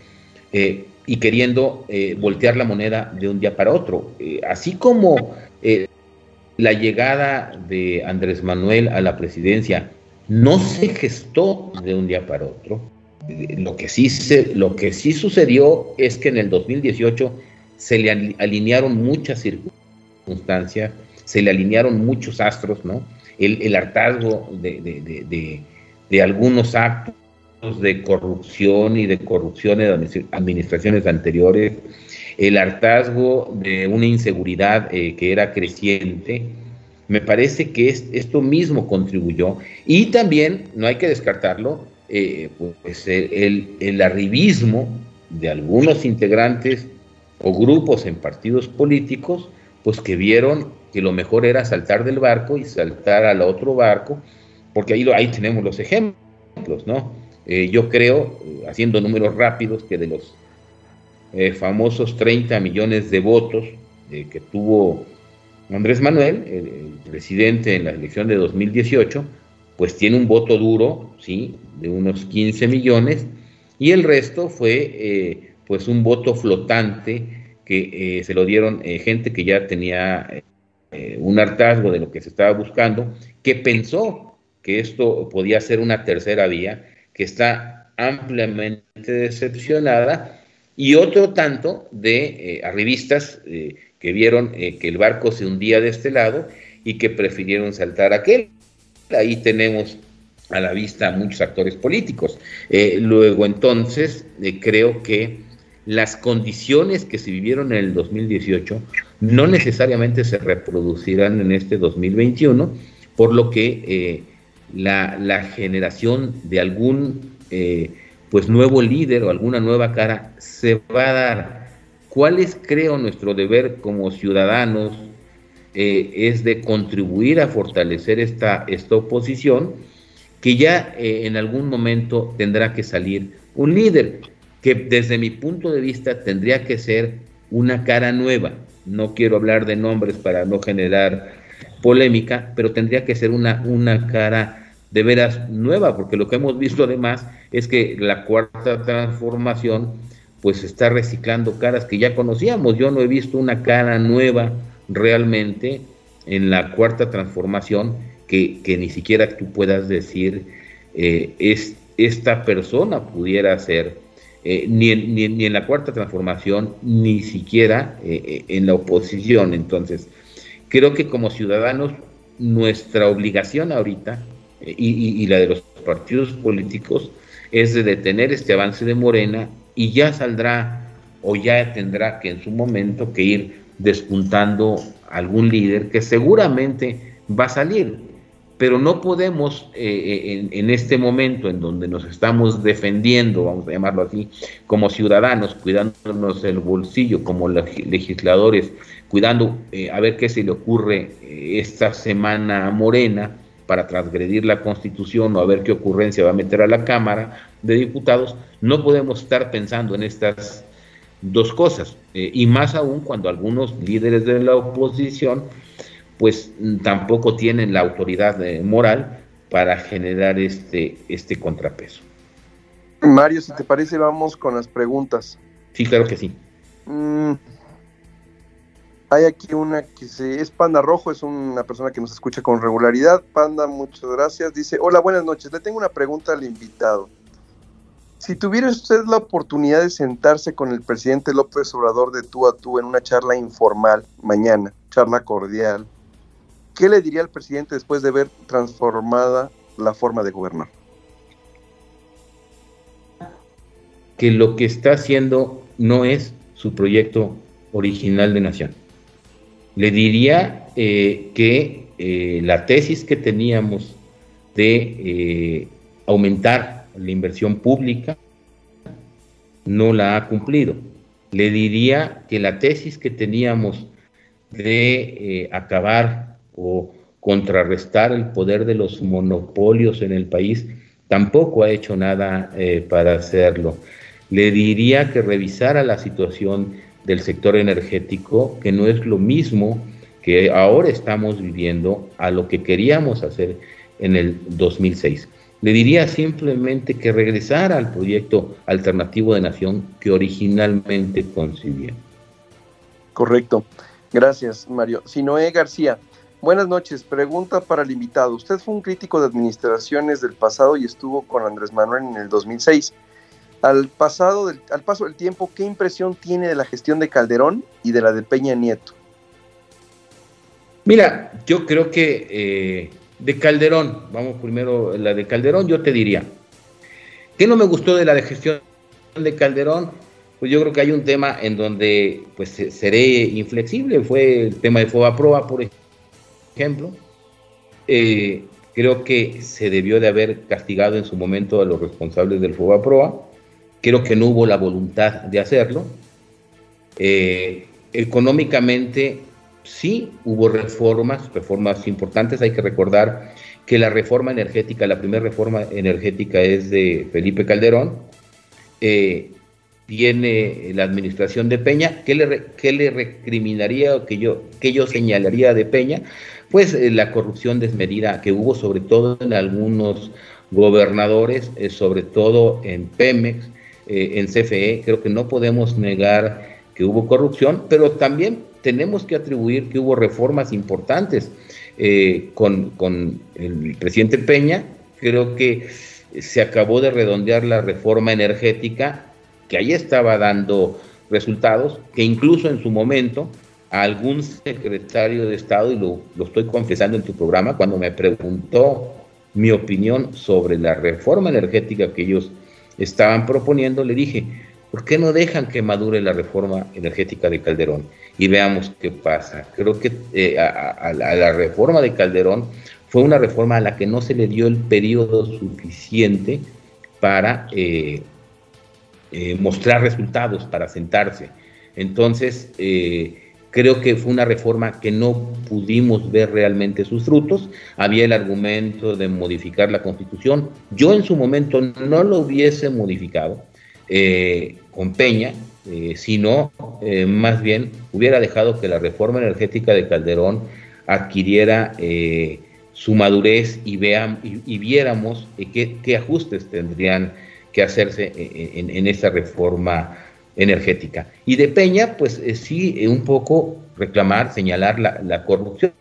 y queriendo eh, voltear la moneda de un día para otro. Eh, así como eh, la llegada de Andrés Manuel a la presidencia no se gestó de un día para otro, lo que sí, se, lo que sí sucedió es que en el 2018 se le alinearon muchas circunstancias, se le alinearon muchos astros, ¿no? El, hartazgo de, algunos actos de corrupción y de corrupción de administraciones anteriores, el hartazgo de una inseguridad eh, que era creciente, me parece que esto mismo contribuyó. Y también, no hay que descartarlo, eh, pues el, el arribismo de algunos integrantes o grupos en partidos políticos, pues que vieron que lo mejor era saltar del barco y saltar al otro barco, porque ahí, ahí tenemos los ejemplos, ¿no? Eh, yo creo, haciendo números rápidos, que de los eh, famosos 30 millones de votos eh, que tuvo Andrés Manuel, el, presidente en la elección de 2018, pues tiene un voto duro, ¿sí? De unos 15 millones, y el resto fue pues un voto flotante que se lo dieron gente que ya tenía un hartazgo de lo que se estaba buscando, que pensó que esto podía ser una tercera vía, que está ampliamente decepcionada, y otro tanto de eh, arribistas eh, que vieron eh, que el barco se hundía de este lado y que prefirieron saltar aquel. Ahí tenemos a la vista muchos actores políticos. luego entonces creo que las condiciones que se vivieron en el 2018 no necesariamente se reproducirán en este 2021, por lo que la, generación de algún eh, pues nuevo líder o alguna nueva cara se va a dar. ¿Cuál es, creo, nuestro deber como ciudadanos? Eh, es de contribuir a fortalecer esta, esta oposición, que ya eh, en algún momento tendrá que salir un líder, que desde mi punto de vista tendría que ser una cara nueva. No quiero hablar de nombres para no generar polémica, pero tendría que ser una, una cara de veras nueva, porque lo que hemos visto además es que la cuarta transformación pues está reciclando caras que ya conocíamos. Yo no he visto una cara nueva realmente en la cuarta transformación que, ni siquiera tú puedas decir eh, es, esta persona pudiera ser, eh, ni, en, ni, en la cuarta transformación, ni siquiera eh, en la oposición. Entonces, creo que como ciudadanos, nuestra obligación ahorita y, la de los partidos políticos es de detener este avance de Morena y ya saldrá o ya tendrá que en su momento que ir despuntando algún líder que seguramente va a salir, pero no podemos eh, eh, en, este momento en donde nos estamos defendiendo, vamos a llamarlo así, como ciudadanos, cuidándonos el bolsillo, como legisladores, cuidando eh, a ver qué se le ocurre esta semana a Morena, para transgredir la Constitución o a ver qué ocurrencia va a meter a la Cámara de Diputados, no podemos estar pensando en estas dos cosas, y más aún cuando algunos líderes de la oposición pues tampoco tienen la autoridad eh, moral para generar este, este contrapeso. Mario, si te parece, vamos con las preguntas. Sí, claro que sí. Mm, hay aquí una que se, es Panda Rojo, es una persona que nos escucha con regularidad. Panda, muchas gracias. Dice, hola, buenas noches. Le tengo una pregunta al invitado. Si tuviera usted la oportunidad de sentarse con el presidente López Obrador de tú a tú en una charla informal mañana, charla cordial, ¿qué le diría al presidente después de ver transformada la forma de gobernar? Que lo que está haciendo no es su proyecto original de nación. Le diría eh, que eh, la tesis que teníamos de eh, aumentar la inversión pública, no la ha cumplido. Le diría que la tesis que teníamos de acabar o contrarrestar el poder de los monopolios en el país, tampoco ha hecho nada eh, para hacerlo. Le diría que revisara la situación del sector energético, que no es lo mismo que ahora estamos viviendo a lo que queríamos hacer en el 2006. Le diría simplemente que regresara al proyecto alternativo de nación que originalmente concibió. Correcto. Gracias, Mario. Sinoé García. Buenas noches. Pregunta para el invitado. Usted fue un crítico de administraciones del pasado y estuvo con Andrés Manuel en el 2006. Al, pasado al paso del tiempo, ¿qué impresión tiene de la gestión de Calderón y de la de Peña Nieto? Mira, yo creo que eh, de Calderón, vamos primero la de Calderón, yo te diría, ¿qué no me gustó de la de gestión de Calderón? Pues yo creo que hay un tema en donde pues seré inflexible, fue el tema de Fobaproa, por ejemplo. Eh, creo que se debió de haber castigado en su momento a los responsables del Fobaproa, creo que no hubo la voluntad de hacerlo. Eh, económicamente sí hubo reformas, reformas importantes. Hay que recordar que la reforma energética, la primera reforma energética es de Felipe Calderón. Eh, tiene la administración de Peña. ¿Qué le, le recriminaría o que yo, que yo señalaría de Peña? Pues eh, la corrupción desmedida que hubo, sobre todo en algunos gobernadores, eh, sobre todo en Pemex, en CFE. Creo que no podemos negar que hubo corrupción, pero también tenemos que atribuir que hubo reformas importantes eh, con, el presidente Peña. Creo que se acabó de redondear la reforma energética, que ahí estaba dando resultados, que incluso en su momento algún secretario de Estado, y lo, lo estoy confesando en tu programa, cuando me preguntó mi opinión sobre la reforma energética que ellos estaban proponiendo, le dije, ¿por qué no dejan que madure la reforma energética de Calderón? Y veamos qué pasa. Creo que eh, a, la reforma de Calderón fue una reforma a la que no se le dio el periodo suficiente para eh, eh, mostrar resultados, para sentarse. Entonces, creo que fue una reforma que no pudimos ver realmente sus frutos. Había el argumento de modificar la constitución. Yo en su momento no lo hubiese modificado eh, con Peña, eh, sino eh, más bien hubiera dejado que la reforma energética de Calderón adquiriera su madurez y, vean, viéramos qué, ajustes tendrían que hacerse en, en esa reforma energética. Y de Peña, pues sí, un poco reclamar, señalar la, la corrupción.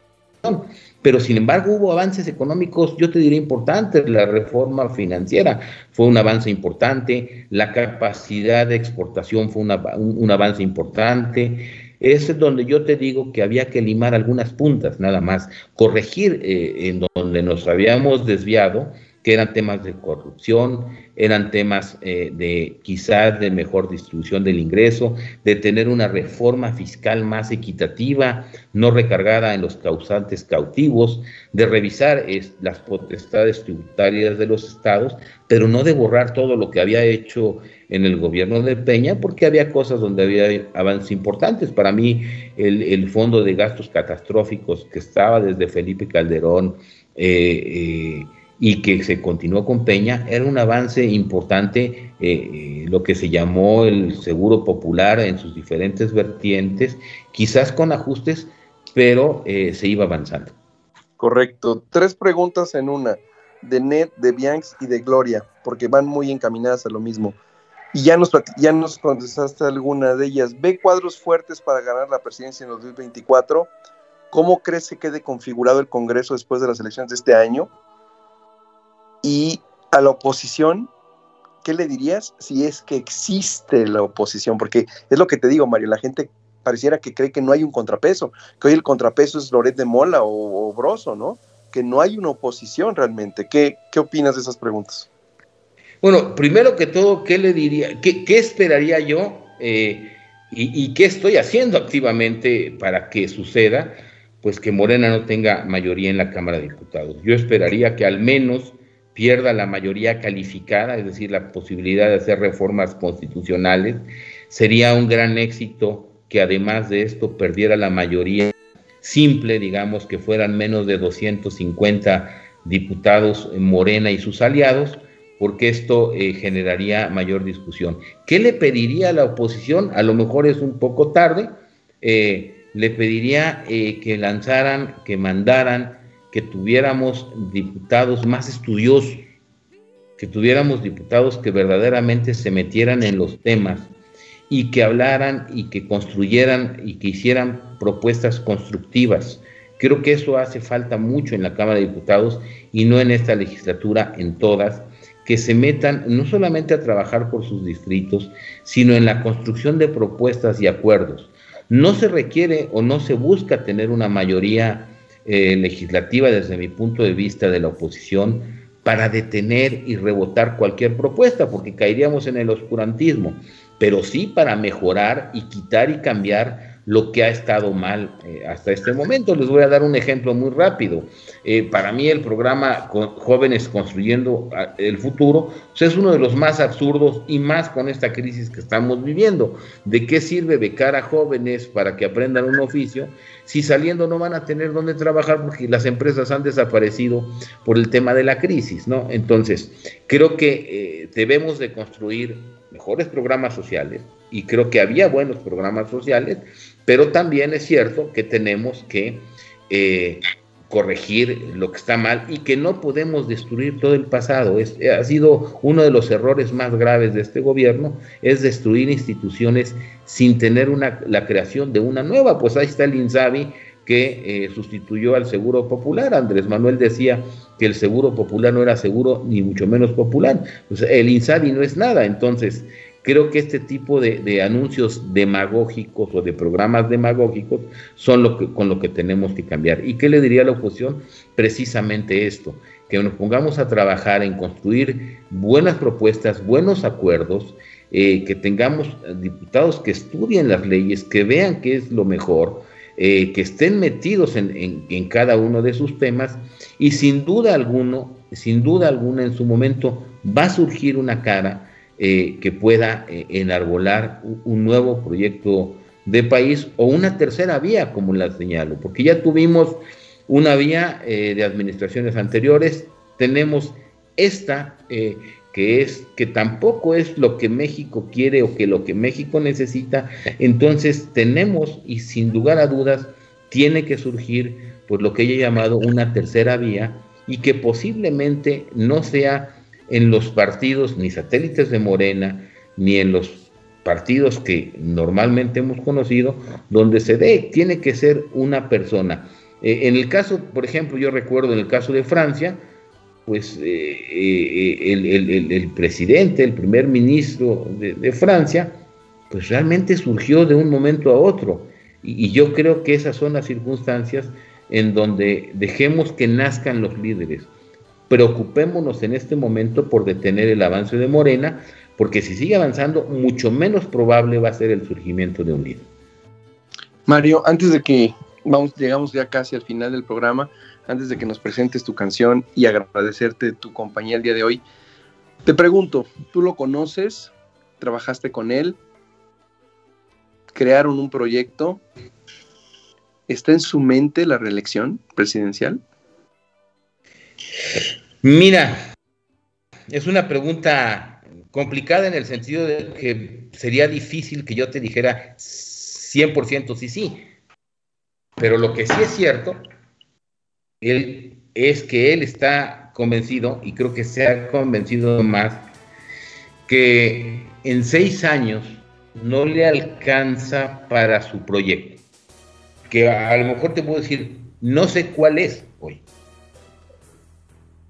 Pero sin embargo hubo avances económicos, yo te diría importantes, la reforma financiera fue un avance importante, la capacidad de exportación fue un, avance importante, es donde yo te digo que había que limar algunas puntas nada más, corregir eh, en donde nos habíamos desviado que eran temas de corrupción, eran temas eh, de quizás de mejor distribución del ingreso, de tener una reforma fiscal más equitativa, no recargada en los causantes cautivos, de revisar las potestades tributarias de los estados, pero no de borrar todo lo que había hecho en el gobierno de Peña, porque había cosas donde había avances importantes. Para mí, el, fondo de gastos catastróficos que estaba desde Felipe Calderón, eh, eh, y que se continuó con Peña, era un avance importante, eh, eh, lo que se llamó el seguro popular en sus diferentes vertientes, quizás con ajustes, pero eh, se iba avanzando. Correcto. Tres preguntas en una. de Ned, de Bianx y de Gloria, porque van muy encaminadas a lo mismo. Y ya nos, ya nos contestaste alguna de ellas. ¿Ve cuadros fuertes para ganar la presidencia en 2024? ¿Cómo crees que quede configurado el Congreso después de las elecciones de este año? Y a la oposición, ¿qué le dirías si es que existe la oposición? Porque es lo que te digo, Mario, la gente pareciera que cree que no hay un contrapeso, que hoy el contrapeso es Loret de Mola o, Broso, ¿no? Que no hay una oposición realmente. ¿Qué, qué opinas de esas preguntas? Bueno, primero que todo, ¿qué le diría? ¿Qué, esperaría yo? Eh, y, y, qué estoy haciendo activamente para que suceda? Pues que Morena no tenga mayoría en la Cámara de Diputados. Yo esperaría que al menos pierda la mayoría calificada, es decir, la posibilidad de hacer reformas constitucionales. Sería un gran éxito que además de esto perdiera la mayoría simple, digamos, que fueran menos de 250 diputados Morena y sus aliados, porque esto eh, generaría mayor discusión. ¿Qué le pediría a la oposición? A lo mejor es un poco tarde, eh, le pediría eh, que lanzaran, que mandaran, que tuviéramos diputados más estudiosos, que tuviéramos diputados que verdaderamente se metieran en los temas, y que hablaran y que construyeran y que hicieran propuestas constructivas. Creo que eso hace falta mucho en la Cámara de Diputados y no en esta legislatura, en todas, que se metan no solamente a trabajar por sus distritos, sino en la construcción de propuestas y acuerdos. No se requiere o no se busca tener una mayoría eh, legislativa desde mi punto de vista de la oposición para detener y rebotar cualquier propuesta, porque caeríamos en el oscurantismo pero sí para mejorar y quitar y cambiar lo que ha estado mal eh, hasta este momento. Les voy a dar un ejemplo muy rápido. Eh, para mí el programa Jóvenes Construyendo ah, el Futuro pues, es uno de los más absurdos y más con esta crisis que estamos viviendo. ¿De qué sirve becar a jóvenes para que aprendan un oficio si saliendo no van a tener dónde trabajar porque las empresas han desaparecido por el tema de la crisis? ¿no? Entonces, creo que eh, debemos de construir mejores programas sociales, y creo que había buenos programas sociales, pero también es cierto que tenemos que eh, corregir lo que está mal y que no podemos destruir todo el pasado. Es, ha sido uno de los errores más graves de este gobierno, es destruir instituciones sin tener una, la creación de una nueva. Pues ahí está el INSABI que eh, sustituyó al Seguro Popular. Andrés Manuel decía que el Seguro Popular no era seguro ni mucho menos popular. el INSABI no es nada. Entonces, creo que este tipo de, anuncios demagógicos o de programas demagógicos son lo que, con lo que tenemos que cambiar. ¿Y qué le diría a la oposición? Precisamente esto, que nos pongamos a trabajar en construir buenas propuestas, buenos acuerdos, eh, que tengamos diputados que estudien las leyes, que vean qué es lo mejor, eh, que estén metidos en, cada uno de sus temas y sin duda alguno, sin duda alguna en su momento va a surgir una cara eh, que pueda eh, enarbolar un, nuevo proyecto de país o una tercera vía, como la señalo, porque ya tuvimos una vía de administraciones anteriores, tenemos esta que es que tampoco es lo que México quiere o que lo que México necesita, entonces tenemos y sin lugar a dudas tiene que surgir pues lo que ella ha llamado una tercera vía y que posiblemente no sea en los partidos ni satélites de Morena ni en los partidos que normalmente hemos conocido donde se dé, tiene que ser una persona. Eh, en el caso, por ejemplo, yo recuerdo en el caso de Francia, pues eh, eh, el, presidente, el primer ministro de, Francia, pues realmente surgió de un momento a otro. Y, yo creo que esas son las circunstancias en donde dejemos que nazcan los líderes. Preocupémonos en este momento por detener el avance de Morena, porque si sigue avanzando, mucho menos probable va a ser el surgimiento de un líder. Mario, antes de que vamos, llegamos ya casi al final del programa, antes de que nos presentes tu canción y agradecerte tu compañía el día de hoy, te pregunto, ¿tú lo conoces? ¿Trabajaste con él? ¿Crearon un proyecto? ¿Está en su mente la reelección presidencial? Mira, es una pregunta complicada en el sentido de que sería difícil que yo te dijera 100% sí, sí. Pero lo que sí es cierto es que él está convencido, y creo que se ha convencido más, que en seis años no le alcanza para su proyecto. Que a lo mejor te puedo decir, no sé cuál es hoy.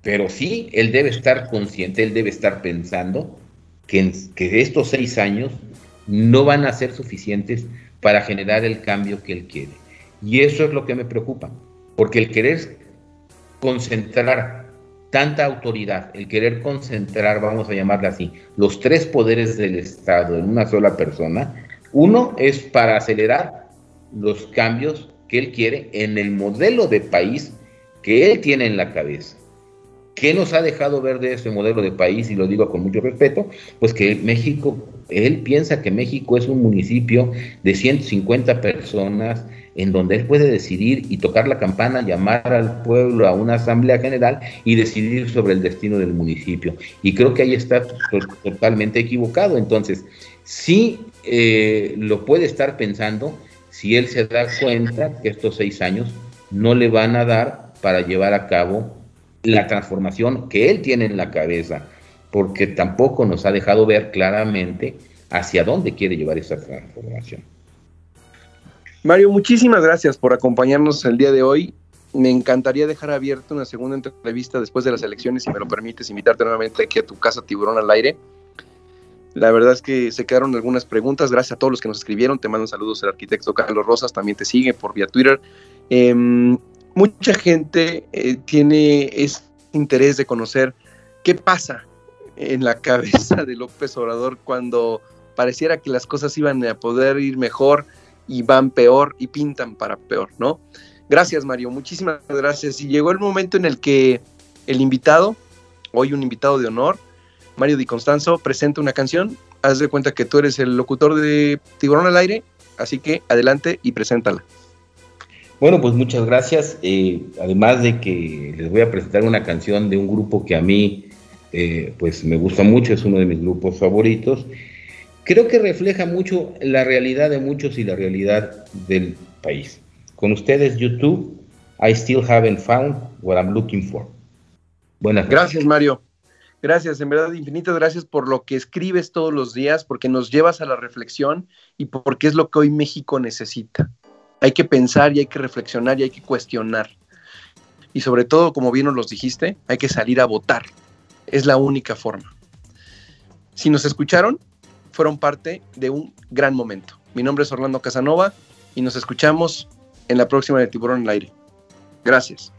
Pero sí, él debe estar consciente, él debe estar pensando que, que estos seis años no van a ser suficientes para generar el cambio que él quiere. Y eso es lo que me preocupa, porque el querer concentrar tanta autoridad, el querer concentrar, vamos a llamarla así, los tres poderes del Estado en una sola persona, uno es para acelerar los cambios que él quiere en el modelo de país que él tiene en la cabeza. ¿Qué nos ha dejado ver de ese modelo de país? Y lo digo con mucho respeto, pues que México, él piensa que México es un municipio de 150 personas en donde él puede decidir y tocar la campana, llamar al pueblo a una asamblea general y decidir sobre el destino del municipio. Y creo que ahí está totalmente equivocado. Entonces, sí eh, lo puede estar pensando si él se da cuenta que estos seis años no le van a dar para llevar a cabo la transformación que él tiene en la cabeza, porque tampoco nos ha dejado ver claramente hacia dónde quiere llevar esa transformación. Mario, muchísimas gracias por acompañarnos el día de hoy. Me encantaría dejar abierta una segunda entrevista después de las elecciones, si me lo permites, invitarte nuevamente aquí a tu casa Tiburón al aire. La verdad es que se quedaron algunas preguntas. Gracias a todos los que nos escribieron. Te mando saludos el arquitecto Carlos Rosas, también te sigue por vía Twitter. Em, mucha gente eh, tiene ese interés de conocer qué pasa en la cabeza de López Obrador cuando pareciera que las cosas iban a poder ir mejor y van peor y pintan para peor, ¿no? Gracias, Mario, muchísimas gracias. Y llegó el momento en el que el invitado, hoy un invitado de honor, Mario Di Constanzo, presenta una canción. Haz de cuenta que tú eres el locutor de Tiburón al Aire, así que adelante y preséntala. Bueno, pues muchas gracias. Eh, además de que les voy a presentar una canción de un grupo que a mí eh, pues me gusta mucho, es uno de mis grupos favoritos. Creo que refleja mucho la realidad de muchos y la realidad del país. Con ustedes, YouTube, I still haven't found what I'm looking for. Buenas Gracias, Mario. Gracias, en verdad, infinitas gracias por lo que escribes todos los días, porque nos llevas a la reflexión y porque es lo que hoy México necesita hay que pensar y hay que reflexionar y hay que cuestionar. Y sobre todo, como bien nos los dijiste, hay que salir a votar. Es la única forma. Si nos escucharon, fueron parte de un gran momento. Mi nombre es Orlando Casanova y nos escuchamos en la próxima de Tiburón en el Aire. Gracias.